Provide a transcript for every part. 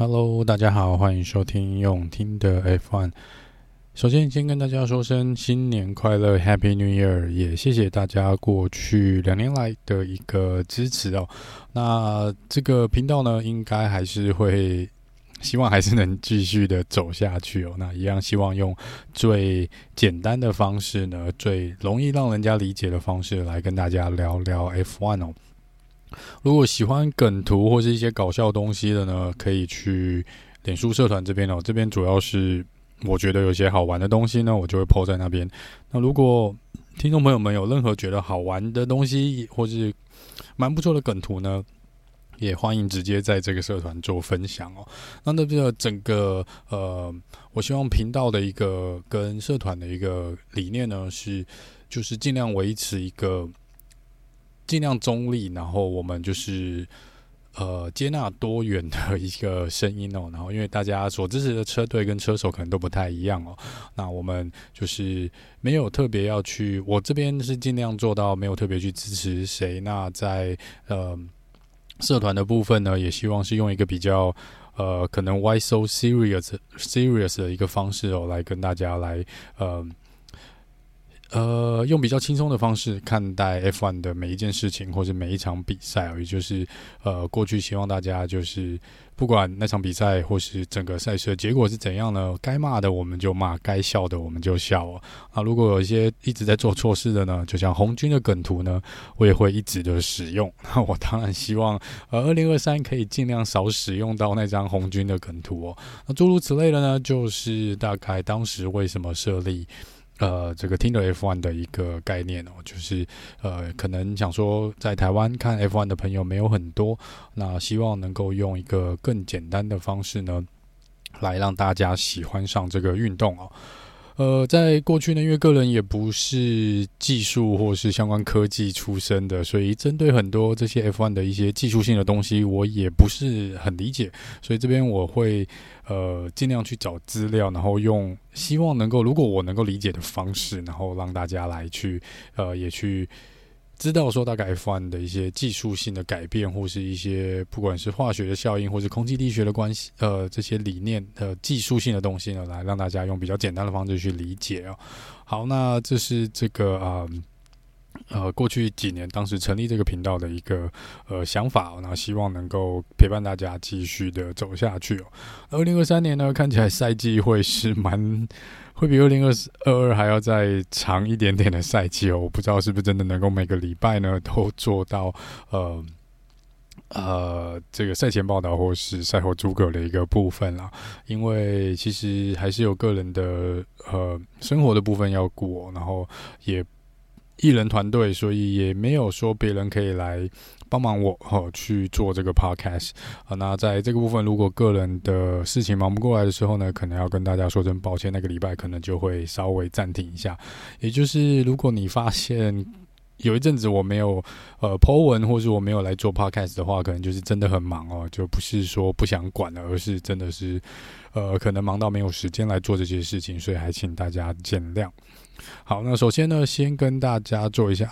Hello，大家好，欢迎收听用听的 F1。首先，先跟大家说声新年快乐，Happy New Year！也谢谢大家过去两年来的一个支持哦。那这个频道呢，应该还是会，希望还是能继续的走下去哦。那一样，希望用最简单的方式呢，最容易让人家理解的方式来跟大家聊聊 F1 哦。如果喜欢梗图或是一些搞笑东西的呢，可以去脸书社团这边哦。这边主要是我觉得有些好玩的东西呢，我就会 po 在那边。那如果听众朋友们有任何觉得好玩的东西，或是蛮不错的梗图呢，也欢迎直接在这个社团做分享哦。那那个整个呃，我希望频道的一个跟社团的一个理念呢，是就是尽量维持一个。尽量中立，然后我们就是呃接纳多元的一个声音哦。然后因为大家所支持的车队跟车手可能都不太一样哦，那我们就是没有特别要去，我这边是尽量做到没有特别去支持谁。那在呃社团的部分呢，也希望是用一个比较呃可能 why so serious serious 的一个方式哦，来跟大家来呃。呃，用比较轻松的方式看待 F1 的每一件事情，或者每一场比赛，也就是呃，过去希望大家就是不管那场比赛或是整个赛事的结果是怎样呢，该骂的我们就骂，该笑的我们就笑哦。啊，如果有一些一直在做错事的呢，就像红军的梗图呢，我也会一直的使用。那我当然希望呃，二零二三可以尽量少使用到那张红军的梗图哦。那诸如此类的呢，就是大概当时为什么设立。呃，这个听的 F1 的一个概念哦，就是呃，可能想说在台湾看 F1 的朋友没有很多，那希望能够用一个更简单的方式呢，来让大家喜欢上这个运动哦。呃，在过去呢，因为个人也不是技术或是相关科技出身的，所以针对很多这些 F1 的一些技术性的东西，我也不是很理解。所以这边我会呃尽量去找资料，然后用希望能够如果我能够理解的方式，然后让大家来去呃也去。知道说大概 F1 的一些技术性的改变，或是一些不管是化学的效应，或是空气力学的关系，呃，这些理念呃技术性的东西呢，来让大家用比较简单的方式去理解哦。好，那这是这个啊。呃，过去几年，当时成立这个频道的一个呃想法，那希望能够陪伴大家继续的走下去哦。二零二三年呢，看起来赛季会是蛮会比二零二二还要再长一点点的赛季哦。我不知道是不是真的能够每个礼拜呢都做到呃呃这个赛前报道或是赛后诸葛的一个部分啦，因为其实还是有个人的呃生活的部分要过，然后也。艺人团队，所以也没有说别人可以来帮忙我哦去做这个 podcast 啊。那在这个部分，如果个人的事情忙不过来的时候呢，可能要跟大家说声抱歉，那个礼拜可能就会稍微暂停一下。也就是如果你发现有一阵子我没有呃 po 文，或是我没有来做 podcast 的话，可能就是真的很忙哦，就不是说不想管了，而是真的是呃可能忙到没有时间来做这些事情，所以还请大家见谅。好，那首先呢，先跟大家做一下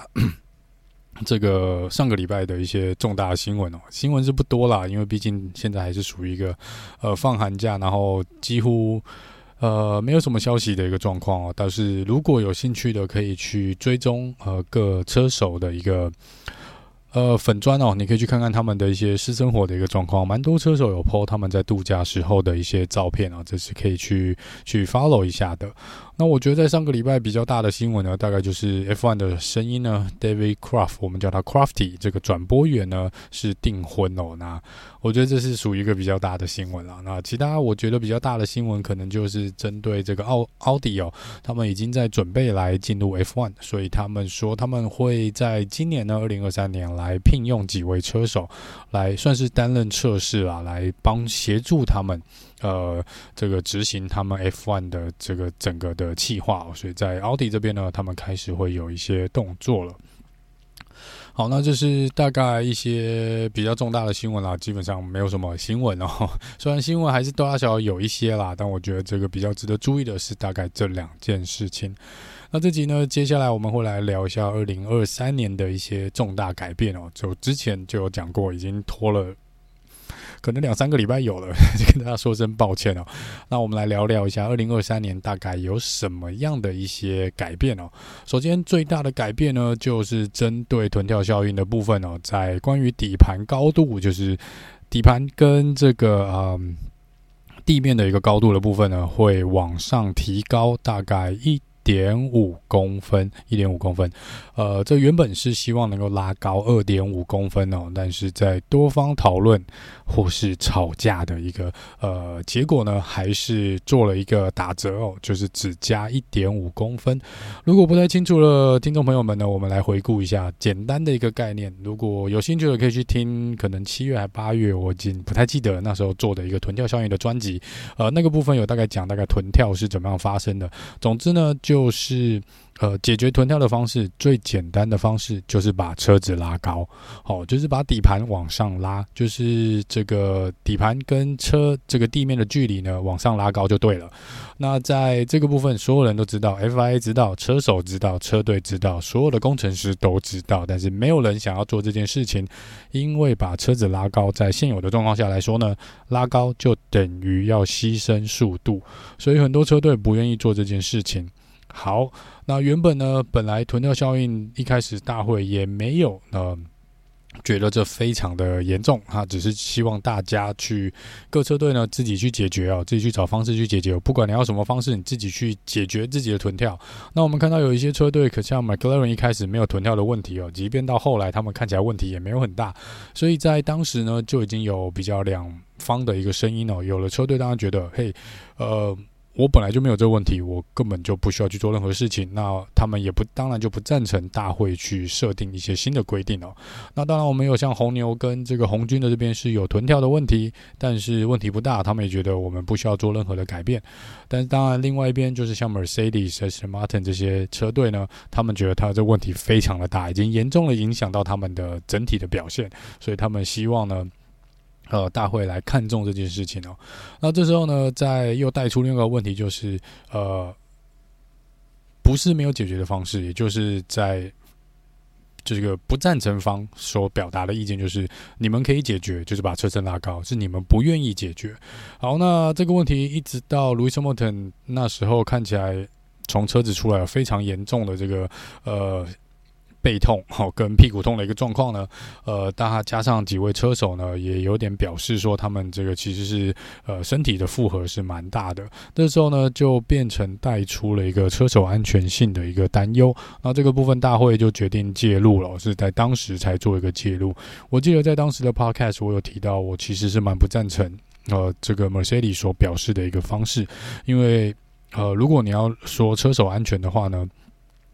这个上个礼拜的一些重大新闻哦。新闻是不多啦，因为毕竟现在还是属于一个呃放寒假，然后几乎呃没有什么消息的一个状况哦。但是如果有兴趣的，可以去追踪呃各车手的一个。呃，粉砖哦，你可以去看看他们的一些私生活的一个状况，蛮多车手有 po 他们在度假时候的一些照片啊，这是可以去去 follow 一下的。那我觉得在上个礼拜比较大的新闻呢，大概就是 F1 的声音呢，David Croft，我们叫他 Crafty 这个转播员呢是订婚哦。那我觉得这是属于一个比较大的新闻了。那其他我觉得比较大的新闻，可能就是针对这个奥奥迪哦，他们已经在准备来进入 F1，所以他们说他们会在今年呢，二零二三年来聘用几位车手，来算是担任测试啊，来帮协助他们。呃，这个执行他们 F1 的这个整个的计划，所以在奥迪这边呢，他们开始会有一些动作了。好，那这是大概一些比较重大的新闻啦，基本上没有什么新闻哦。虽然新闻还是大小有一些啦，但我觉得这个比较值得注意的是大概这两件事情。那这集呢，接下来我们会来聊一下二零二三年的一些重大改变哦。就之前就有讲过，已经拖了。可能两三个礼拜有了，就跟大家说声抱歉哦。那我们来聊聊一下二零二三年大概有什么样的一些改变哦。首先最大的改变呢，就是针对臀跳效应的部分哦，在关于底盘高度，就是底盘跟这个嗯地面的一个高度的部分呢，会往上提高大概一点五公分，一点五公分，呃，这原本是希望能够拉高二点五公分哦，但是在多方讨论或是吵架的一个呃结果呢，还是做了一个打折哦，就是只加一点五公分。如果不太清楚了，听众朋友们呢，我们来回顾一下简单的一个概念。如果有兴趣的，可以去听，可能七月还八月，我已经不太记得那时候做的一个臀跳效应的专辑，呃，那个部分有大概讲大概臀跳是怎么样发生的。总之呢，就就是呃，解决臀跳的方式最简单的方式就是把车子拉高，好，就是把底盘往上拉，就是这个底盘跟车这个地面的距离呢往上拉高就对了。那在这个部分，所有人都知道，FIA 知道，车手知道，车队知道，所有的工程师都知道，但是没有人想要做这件事情，因为把车子拉高，在现有的状况下来说呢，拉高就等于要牺牲速度，所以很多车队不愿意做这件事情。好，那原本呢，本来臀跳效应一开始大会也没有呃，觉得这非常的严重，哈只是希望大家去各车队呢自己去解决哦，自己去找方式去解决，不管你要什么方式，你自己去解决自己的臀跳。那我们看到有一些车队，可像 McLaren 一开始没有臀跳的问题哦，即便到后来他们看起来问题也没有很大，所以在当时呢就已经有比较两方的一个声音哦，有了车队当然觉得，嘿，呃。我本来就没有这个问题，我根本就不需要去做任何事情。那他们也不，当然就不赞成大会去设定一些新的规定哦。那当然，我们有像红牛跟这个红军的这边是有臀跳的问题，但是问题不大，他们也觉得我们不需要做任何的改变。但是当然，另外一边就是像 Mercedes、s t Martin 这些车队呢，他们觉得他这问题非常的大，已经严重的影响到他们的整体的表现，所以他们希望呢。呃，大会来看重这件事情哦。那这时候呢，在又带出另外一个问题，就是呃，不是没有解决的方式，也就是在这个不赞成方所表达的意见，就是你们可以解决，就是把车身拉高，是你们不愿意解决。好，那这个问题一直到 Lewis Hamilton 那时候看起来，从车子出来非常严重的这个呃。背痛，好，跟屁股痛的一个状况呢，呃，大家加上几位车手呢，也有点表示说，他们这个其实是呃身体的负荷是蛮大的。这时候呢，就变成带出了一个车手安全性的一个担忧。那这个部分大会就决定介入了，是在当时才做一个介入。我记得在当时的 Podcast 我有提到，我其实是蛮不赞成呃这个 Mercedes 所表示的一个方式，因为呃如果你要说车手安全的话呢。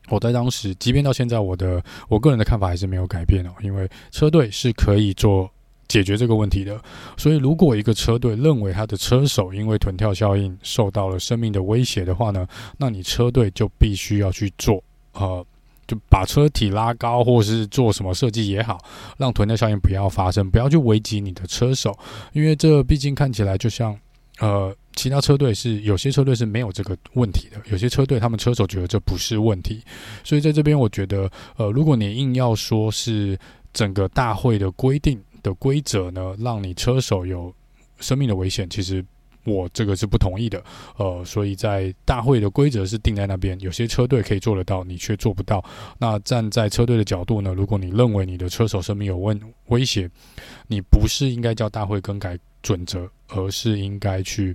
我在当时，即便到现在，我的我个人的看法还是没有改变哦。因为车队是可以做解决这个问题的，所以如果一个车队认为他的车手因为臀跳效应受到了生命的威胁的话呢，那你车队就必须要去做，呃，就把车体拉高，或是做什么设计也好，让臀跳效应不要发生，不要去危及你的车手，因为这毕竟看起来就像。呃，其他车队是有些车队是没有这个问题的，有些车队他们车手觉得这不是问题，所以在这边我觉得，呃，如果你硬要说是整个大会的规定的规则呢，让你车手有生命的危险，其实我这个是不同意的。呃，所以在大会的规则是定在那边，有些车队可以做得到，你却做不到。那站在车队的角度呢，如果你认为你的车手生命有问威胁，你不是应该叫大会更改准则？而是应该去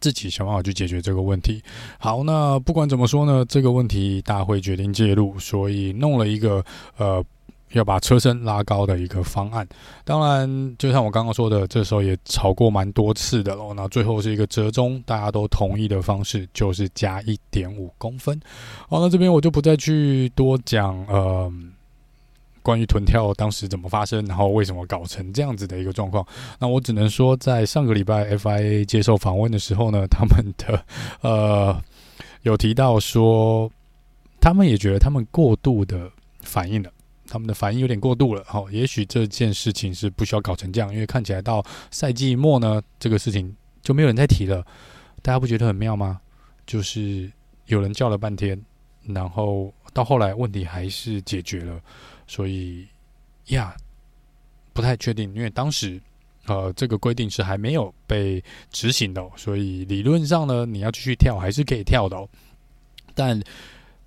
自己想办法去解决这个问题。好，那不管怎么说呢，这个问题大会决定介入，所以弄了一个呃要把车身拉高的一个方案。当然，就像我刚刚说的，这时候也吵过蛮多次的喽。那最后是一个折中，大家都同意的方式，就是加一点五公分。好，那这边我就不再去多讲呃。关于臀跳当时怎么发生，然后为什么搞成这样子的一个状况，那我只能说，在上个礼拜 FIA 接受访问的时候呢，他们的 呃有提到说，他们也觉得他们过度的反应了，他们的反应有点过度了。好，也许这件事情是不需要搞成这样，因为看起来到赛季末呢，这个事情就没有人再提了。大家不觉得很妙吗？就是有人叫了半天，然后到后来问题还是解决了。所以呀，不太确定，因为当时呃，这个规定是还没有被执行的，所以理论上呢，你要继续跳还是可以跳的哦。但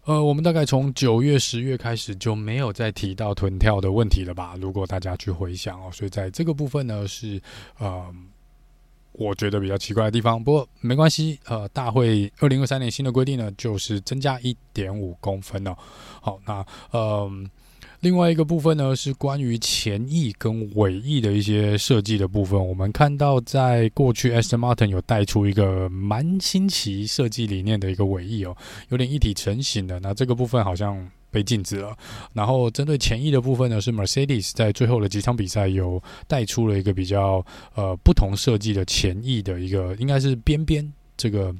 呃，我们大概从九月、十月开始就没有再提到臀跳的问题了吧？如果大家去回想哦，所以在这个部分呢，是呃，我觉得比较奇怪的地方。不过没关系，呃，大会二零二三年新的规定呢，就是增加一点五公分哦。好，那嗯。呃另外一个部分呢，是关于前翼跟尾翼的一些设计的部分。我们看到，在过去，Aston Martin 有带出一个蛮新奇设计理念的一个尾翼哦，有点一体成型的。那这个部分好像被禁止了。然后针对前翼的部分呢，是 Mercedes 在最后的几场比赛有带出了一个比较呃不同设计的前翼的一个，应该是边边这个。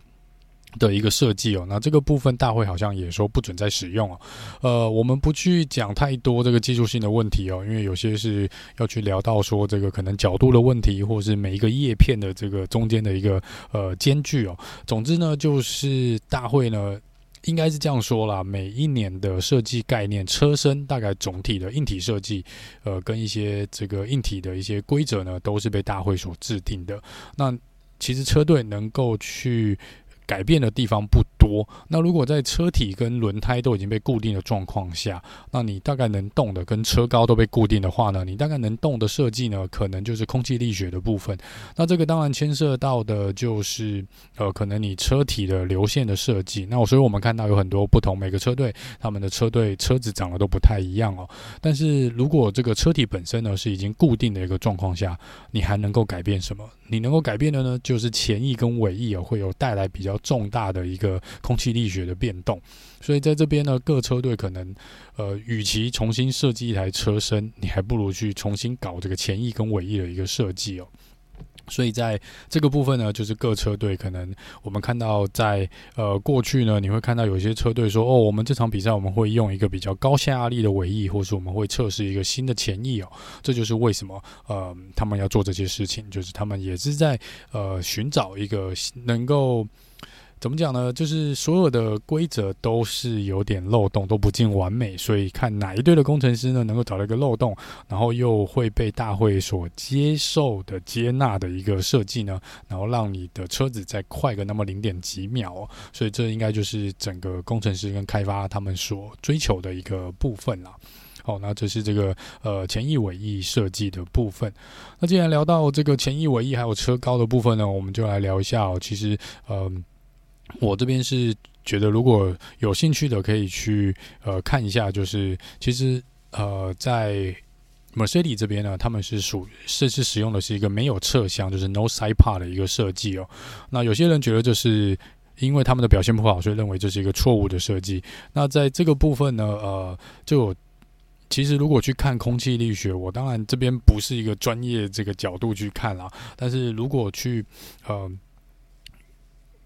的一个设计哦，那这个部分大会好像也说不准再使用哦。呃，我们不去讲太多这个技术性的问题哦，因为有些是要去聊到说这个可能角度的问题，或是每一个叶片的这个中间的一个呃间距哦。总之呢，就是大会呢应该是这样说啦，每一年的设计概念，车身大概总体的硬体设计，呃，跟一些这个硬体的一些规则呢，都是被大会所制定的。那其实车队能够去。改变的地方不多。那如果在车体跟轮胎都已经被固定的状况下，那你大概能动的跟车高都被固定的话呢，你大概能动的设计呢，可能就是空气力学的部分。那这个当然牵涉到的就是呃，可能你车体的流线的设计。那所以我们看到有很多不同，每个车队他们的车队车子长得都不太一样哦。但是如果这个车体本身呢是已经固定的一个状况下，你还能够改变什么？你能够改变的呢，就是前翼跟尾翼哦，会有带来比较重大的一个空气力学的变动。所以在这边呢，各车队可能，呃，与其重新设计一台车身，你还不如去重新搞这个前翼跟尾翼的一个设计哦。所以在这个部分呢，就是各车队可能我们看到在呃过去呢，你会看到有些车队说哦，我们这场比赛我们会用一个比较高下压力的尾翼，或是我们会测试一个新的前翼哦。这就是为什么呃他们要做这些事情，就是他们也是在呃寻找一个能够。怎么讲呢？就是所有的规则都是有点漏洞，都不尽完美，所以看哪一队的工程师呢，能够找到一个漏洞，然后又会被大会所接受的接纳的一个设计呢，然后让你的车子再快个那么零点几秒，所以这应该就是整个工程师跟开发他们所追求的一个部分了。好，那这是这个呃前翼尾翼设计的部分。那既然聊到这个前翼尾翼还有车高的部分呢，我们就来聊一下哦。其实，嗯、呃。我这边是觉得，如果有兴趣的，可以去呃看一下。就是其实呃，在 Mercedes 这边呢，他们是属是是使用的是一个没有侧箱，就是 No Side Pod 的一个设计哦。那有些人觉得这是因为他们的表现不好，所以认为这是一个错误的设计。那在这个部分呢，呃，就其实如果去看空气力学，我当然这边不是一个专业这个角度去看啦。但是如果去呃。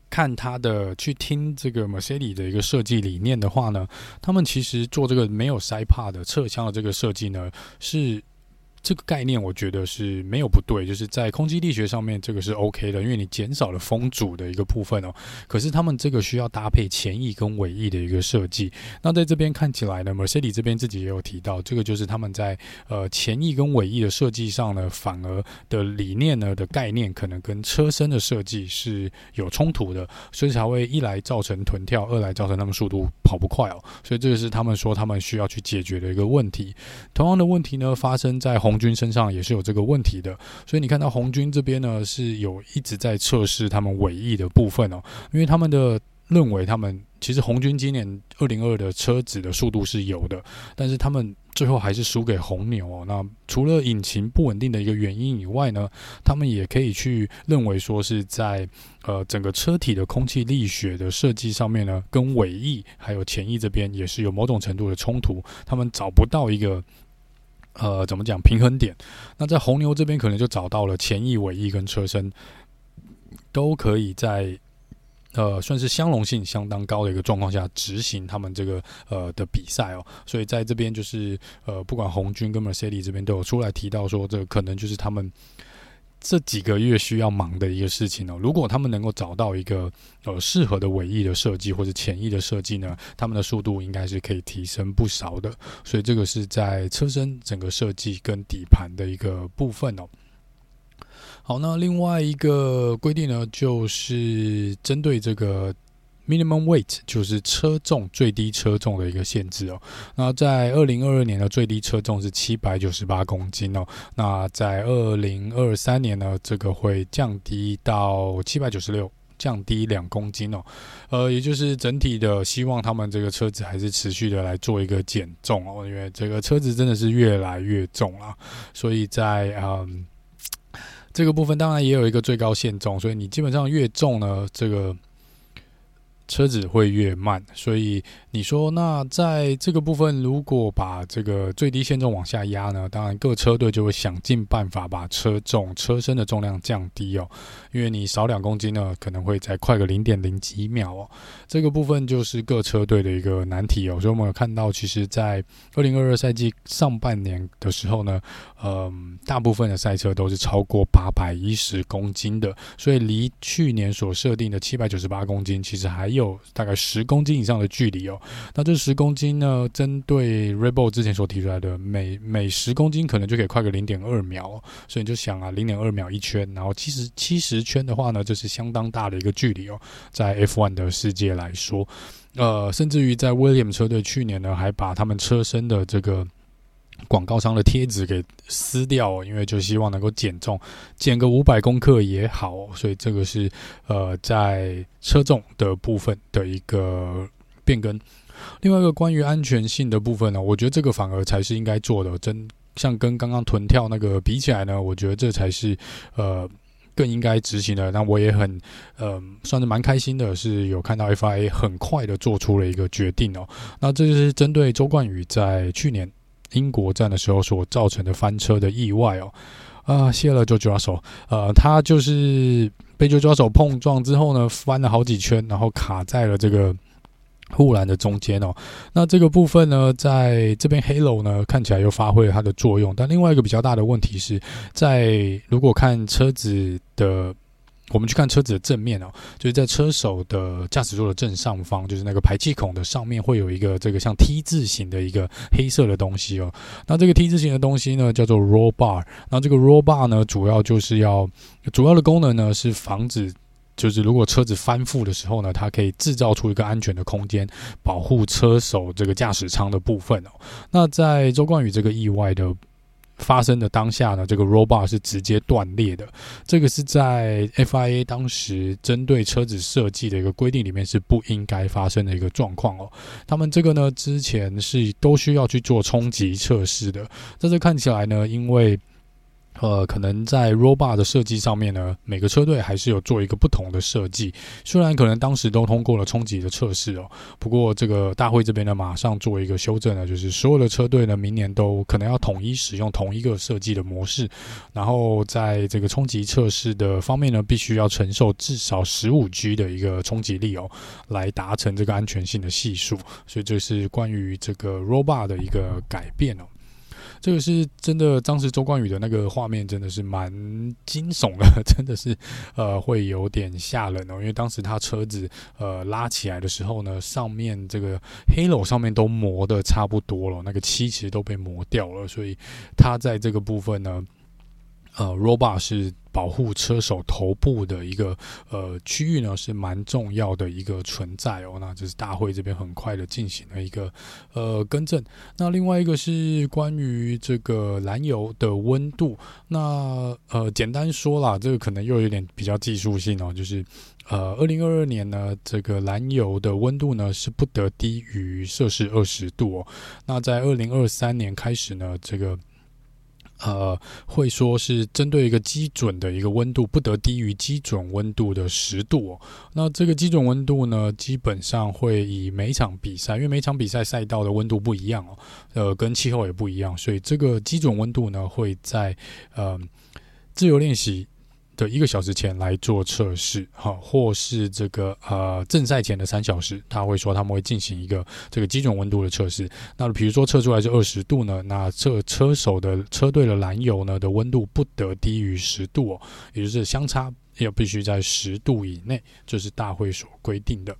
看他的去听这个 Mercedes 的一个设计理念的话呢，他们其实做这个没有 side pod 的侧箱的这个设计呢是。这个概念我觉得是没有不对，就是在空气力学上面这个是 OK 的，因为你减少了风阻的一个部分哦。可是他们这个需要搭配前翼跟尾翼的一个设计。那在这边看起来呢，Mercedes 这边自己也有提到，这个就是他们在呃前翼跟尾翼的设计上呢，反而的理念呢的概念可能跟车身的设计是有冲突的，所以才会一来造成臀跳，二来造成他们速度跑不快哦。所以这个是他们说他们需要去解决的一个问题。同样的问题呢，发生在红军身上也是有这个问题的，所以你看到红军这边呢是有一直在测试他们尾翼的部分哦，因为他们的认为他们其实红军今年二零二的车子的速度是有的，但是他们最后还是输给红牛哦。那除了引擎不稳定的一个原因以外呢，他们也可以去认为说是在呃整个车体的空气力学的设计上面呢，跟尾翼还有前翼这边也是有某种程度的冲突，他们找不到一个。呃，怎么讲平衡点？那在红牛这边可能就找到了前翼、尾翼跟车身都可以在呃算是相容性相当高的一个状况下执行他们这个呃的比赛哦。所以在这边就是呃，不管红军跟 Mercedes 这边都有出来提到说，这可能就是他们。这几个月需要忙的一个事情哦，如果他们能够找到一个呃适合的尾翼的设计或者前翼的设计呢，他们的速度应该是可以提升不少的。所以这个是在车身整个设计跟底盘的一个部分哦。好，那另外一个规定呢，就是针对这个 minimum weight，就是车重最低车重的一个限制哦。那在二零二二年的最低车重是七百九十八公斤哦。那在二零二三年呢，这个会降低到七百九十六，降低两公斤哦。呃，也就是整体的希望他们这个车子还是持续的来做一个减重哦，因为这个车子真的是越来越重了，所以在嗯。这个部分当然也有一个最高限重，所以你基本上越重呢，这个。车子会越慢，所以你说，那在这个部分，如果把这个最低限重往下压呢？当然，各车队就会想尽办法把车重、车身的重量降低哦。因为你少两公斤呢，可能会再快个零点零几秒哦。这个部分就是各车队的一个难题哦。所以我们有看到，其实，在二零二二赛季上半年的时候呢，嗯，大部分的赛车都是超过八百一十公斤的，所以离去年所设定的七百九十八公斤，其实还。有大概十公斤以上的距离哦，那这十公斤呢，针对 Red Bull 之前所提出来的每每十公斤可能就可以快个零点二秒，所以你就想啊，零点二秒一圈，然后七十七十圈的话呢，就是相当大的一个距离哦，在 F1 的世界来说，呃，甚至于在 William 车队去年呢，还把他们车身的这个。广告商的贴纸给撕掉，因为就希望能够减重，减个五百公克也好，所以这个是呃在车重的部分的一个变更。另外一个关于安全性的部分呢，我觉得这个反而才是应该做的。真像跟刚刚臀跳那个比起来呢，我觉得这才是呃更应该执行的。那我也很呃算是蛮开心的，是有看到 FIA 很快的做出了一个决定哦。那这就是针对周冠宇在去年。英国站的时候所造成的翻车的意外哦，啊，谢了 George Russell，呃，他就是被 George Russell 碰撞之后呢，翻了好几圈，然后卡在了这个护栏的中间哦。那这个部分呢，在这边 Halo 呢看起来又发挥了它的作用，但另外一个比较大的问题是在如果看车子的。我们去看车子的正面哦，就是在车手的驾驶座的正上方，就是那个排气孔的上面会有一个这个像 T 字形的一个黑色的东西哦。那这个 T 字形的东西呢，叫做 Roll Bar。那这个 Roll Bar 呢，主要就是要主要的功能呢是防止，就是如果车子翻覆的时候呢，它可以制造出一个安全的空间，保护车手这个驾驶舱的部分哦。那在周冠宇这个意外的。发生的当下呢，这个 robot 是直接断裂的。这个是在 FIA 当时针对车子设计的一个规定里面是不应该发生的一个状况哦。他们这个呢，之前是都需要去做冲击测试的。但是看起来呢，因为呃，可能在 roll bar 的设计上面呢，每个车队还是有做一个不同的设计。虽然可能当时都通过了冲击的测试哦，不过这个大会这边呢，马上做一个修正呢，就是所有的车队呢，明年都可能要统一使用同一个设计的模式。然后在这个冲击测试的方面呢，必须要承受至少十五 G 的一个冲击力哦，来达成这个安全性的系数。所以这是关于这个 roll bar 的一个改变哦。这个是真的，当时周冠宇的那个画面真的是蛮惊悚的，真的是呃会有点吓人哦。因为当时他车子呃拉起来的时候呢，上面这个黑楼上面都磨的差不多了，那个漆其实都被磨掉了，所以他在这个部分呢。呃，roll bar 是保护车手头部的一个呃区域呢，是蛮重要的一个存在哦。那这是大会这边很快的进行了一个呃更正。那另外一个是关于这个燃油的温度。那呃，简单说啦，这个可能又有点比较技术性哦，就是呃，二零二二年呢，这个燃油的温度呢是不得低于摄氏二十度哦。那在二零二三年开始呢，这个。呃，会说是针对一个基准的一个温度，不得低于基准温度的十度哦。那这个基准温度呢，基本上会以每场比赛，因为每场比赛赛道的温度不一样哦，呃，跟气候也不一样，所以这个基准温度呢，会在呃自由练习。的一个小时前来做测试，哈，或是这个呃正赛前的三小时，他会说他们会进行一个这个基准温度的测试。那比如说测出来是二十度呢，那这车手的车队的燃油呢的温度不得低于十度哦，也就是相差要必须在十度以内，这是大会所规定的。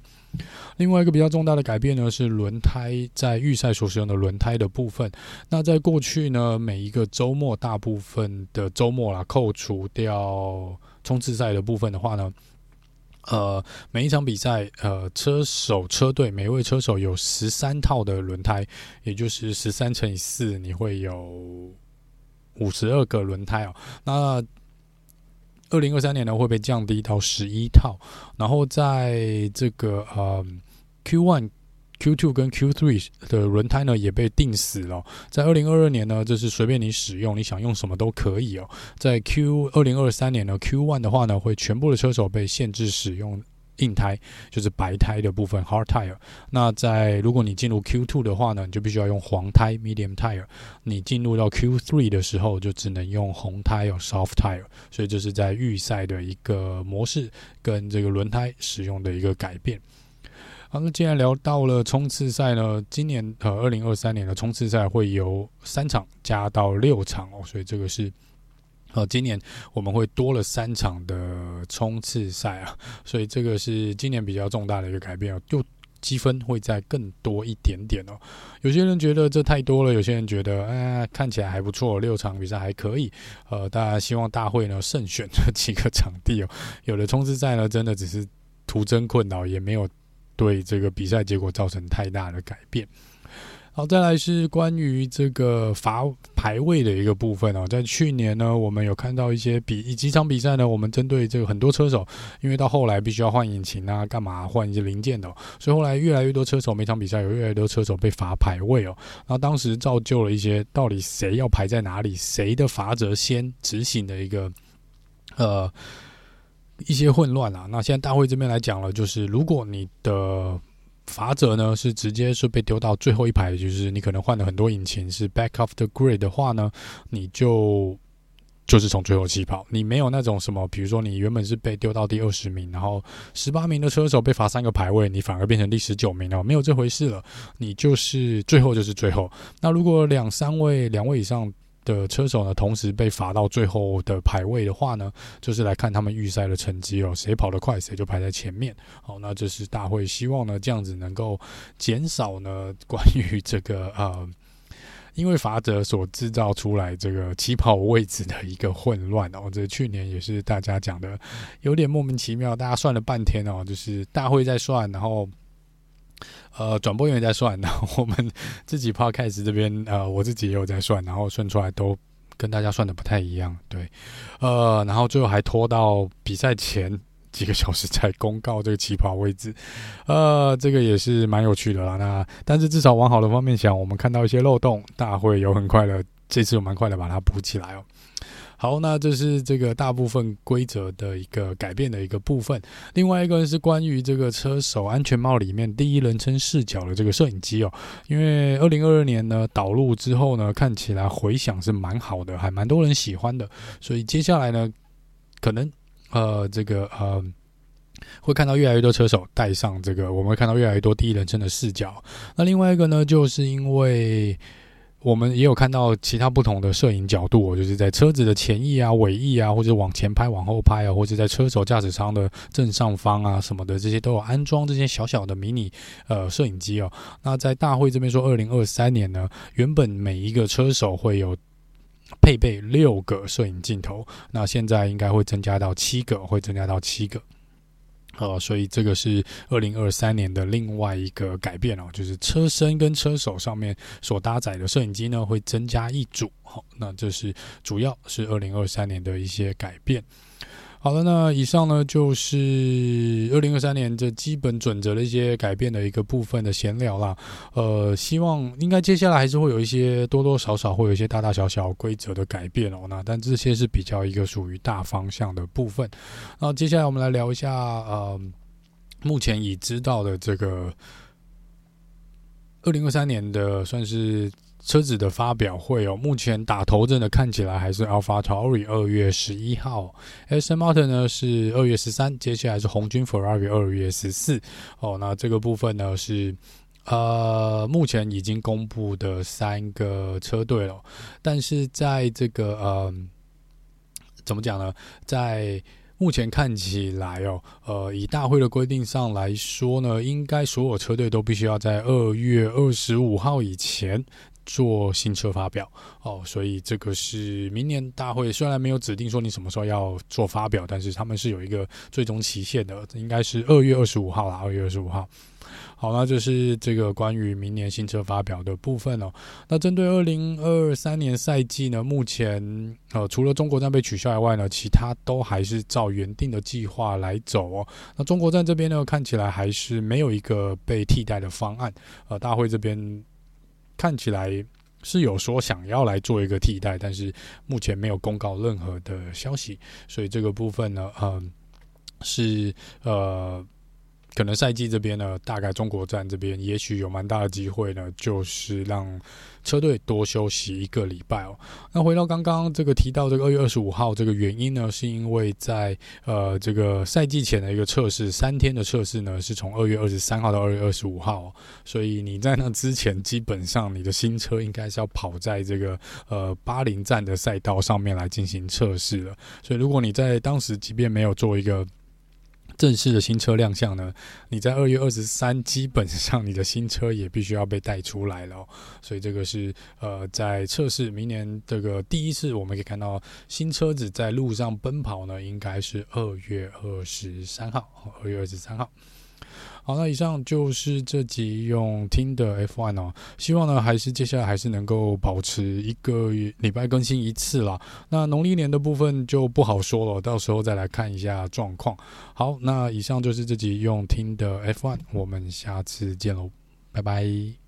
另外一个比较重大的改变呢，是轮胎在预赛所使用的轮胎的部分。那在过去呢，每一个周末，大部分的周末啦，扣除掉冲刺赛的部分的话呢，呃，每一场比赛，呃，车手车队每位车手有十三套的轮胎，也就是十三乘以四，你会有五十二个轮胎哦。那二零二三年呢，会被降低到十一套，然后在这个呃 Q one、Q two 跟 Q three 的轮胎呢也被定死了。在二零二二年呢，就是随便你使用，你想用什么都可以哦。在 Q 二零二三年呢，Q one 的话呢，会全部的车手被限制使用。硬胎就是白胎的部分，hard tire。那在如果你进入 Q2 的话呢，你就必须要用黄胎，medium tire。你进入到 Q3 的时候，就只能用红胎，soft tire。所以这是在预赛的一个模式跟这个轮胎使用的一个改变。好，那既然聊到了冲刺赛呢，今年呃，二零二三年的冲刺赛会由三场加到六场哦，所以这个是。呃，今年我们会多了三场的冲刺赛啊，所以这个是今年比较重大的一个改变哦，就积分会再更多一点点哦。有些人觉得这太多了，有些人觉得哎，看起来还不错，六场比赛还可以。呃，大家希望大会呢慎选这几个场地哦，有的冲刺赛呢真的只是徒增困扰，也没有对这个比赛结果造成太大的改变。好，再来是关于这个罚排位的一个部分哦。在去年呢，我们有看到一些比几场比赛呢，我们针对这个很多车手，因为到后来必须要换引擎啊，干嘛换一些零件的，所以后来越来越多车手，每场比赛有越来越多车手被罚排位哦。那当时造就了一些到底谁要排在哪里，谁的罚则先执行的一个呃一些混乱啊。那现在大会这边来讲了，就是如果你的罚则呢是直接是被丢到最后一排，就是你可能换了很多引擎，是 back of the grid 的话呢，你就就是从最后起跑。你没有那种什么，比如说你原本是被丢到第二十名，然后十八名的车手被罚三个排位，你反而变成第十九名了，没有这回事了。你就是最后就是最后。那如果两三位、两位以上。的车手呢，同时被罚到最后的排位的话呢，就是来看他们预赛的成绩哦，谁跑得快，谁就排在前面。好，那这是大会希望呢，这样子能够减少呢关于这个呃，因为罚则所制造出来这个起跑位置的一个混乱哦。这去年也是大家讲的有点莫名其妙，大家算了半天哦，就是大会在算，然后。呃，转播员在算，然后我们 自己 Podcast 这边，呃，我自己也有在算，然后算出来都跟大家算的不太一样，对，呃，然后最后还拖到比赛前 几个小时才公告这个起跑位置，呃，这个也是蛮有趣的啦。那但是至少往好的方面想，我们看到一些漏洞，大会有很快的，这次有蛮快的把它补起来哦。好，那这是这个大部分规则的一个改变的一个部分。另外一个是关于这个车手安全帽里面第一人称视角的这个摄影机哦。因为二零二二年呢导入之后呢，看起来回响是蛮好的，还蛮多人喜欢的。所以接下来呢，可能呃这个呃会看到越来越多车手带上这个，我们会看到越来越多第一人称的视角。那另外一个呢，就是因为。我们也有看到其他不同的摄影角度，就是在车子的前翼啊、尾翼啊，或者往前拍、往后拍啊，或者在车手驾驶舱的正上方啊什么的，这些都有安装这些小小的迷你呃摄影机哦。那在大会这边说，二零二三年呢，原本每一个车手会有配备六个摄影镜头，那现在应该会增加到七个，会增加到七个。呃，所以这个是二零二三年的另外一个改变哦，就是车身跟车手上面所搭载的摄影机呢，会增加一组。好，那这是主要是二零二三年的一些改变。好了，那以上呢就是二零二三年这基本准则的一些改变的一个部分的闲聊啦。呃，希望应该接下来还是会有一些多多少少会有一些大大小小规则的改变哦。那但这些是比较一个属于大方向的部分。那接下来我们来聊一下呃，目前已知道的这个二零二三年的算是。车子的发表会哦，目前打头阵的看起来还是 AlphaTauri 二月十一号，Aston Martin 呢是二月十三，接下来是红军 Ferrari 二月十四哦。那这个部分呢是呃目前已经公布的三个车队了，但是在这个呃怎么讲呢？在目前看起来哦，呃，以大会的规定上来说呢，应该所有车队都必须要在二月二十五号以前做新车发表哦，所以这个是明年大会虽然没有指定说你什么时候要做发表，但是他们是有一个最终期限的，应该是二月二十五号啦，二月二十五号。好，那就是这个关于明年新车发表的部分哦。那针对二零二三年赛季呢，目前呃除了中国站被取消以外呢，其他都还是照原定的计划来走哦。那中国站这边呢，看起来还是没有一个被替代的方案。呃，大会这边看起来是有说想要来做一个替代，但是目前没有公告任何的消息，所以这个部分呢，嗯、是呃。可能赛季这边呢，大概中国站这边也许有蛮大的机会呢，就是让车队多休息一个礼拜哦。那回到刚刚这个提到这个二月二十五号这个原因呢，是因为在呃这个赛季前的一个测试，三天的测试呢是从二月二十三号到二月二十五号，所以你在那之前基本上你的新车应该是要跑在这个呃巴林站的赛道上面来进行测试了。所以如果你在当时即便没有做一个正式的新车亮相呢，你在二月二十三，基本上你的新车也必须要被带出来了，所以这个是呃在测试明年这个第一次，我们可以看到新车子在路上奔跑呢，应该是二月二十三号，二月二十三号。好，那以上就是这集用听的 F1 哦，希望呢还是接下来还是能够保持一个礼拜更新一次啦。那农历年的部分就不好说了，到时候再来看一下状况。好，那以上就是这集用听的 F1，我们下次见喽，拜拜。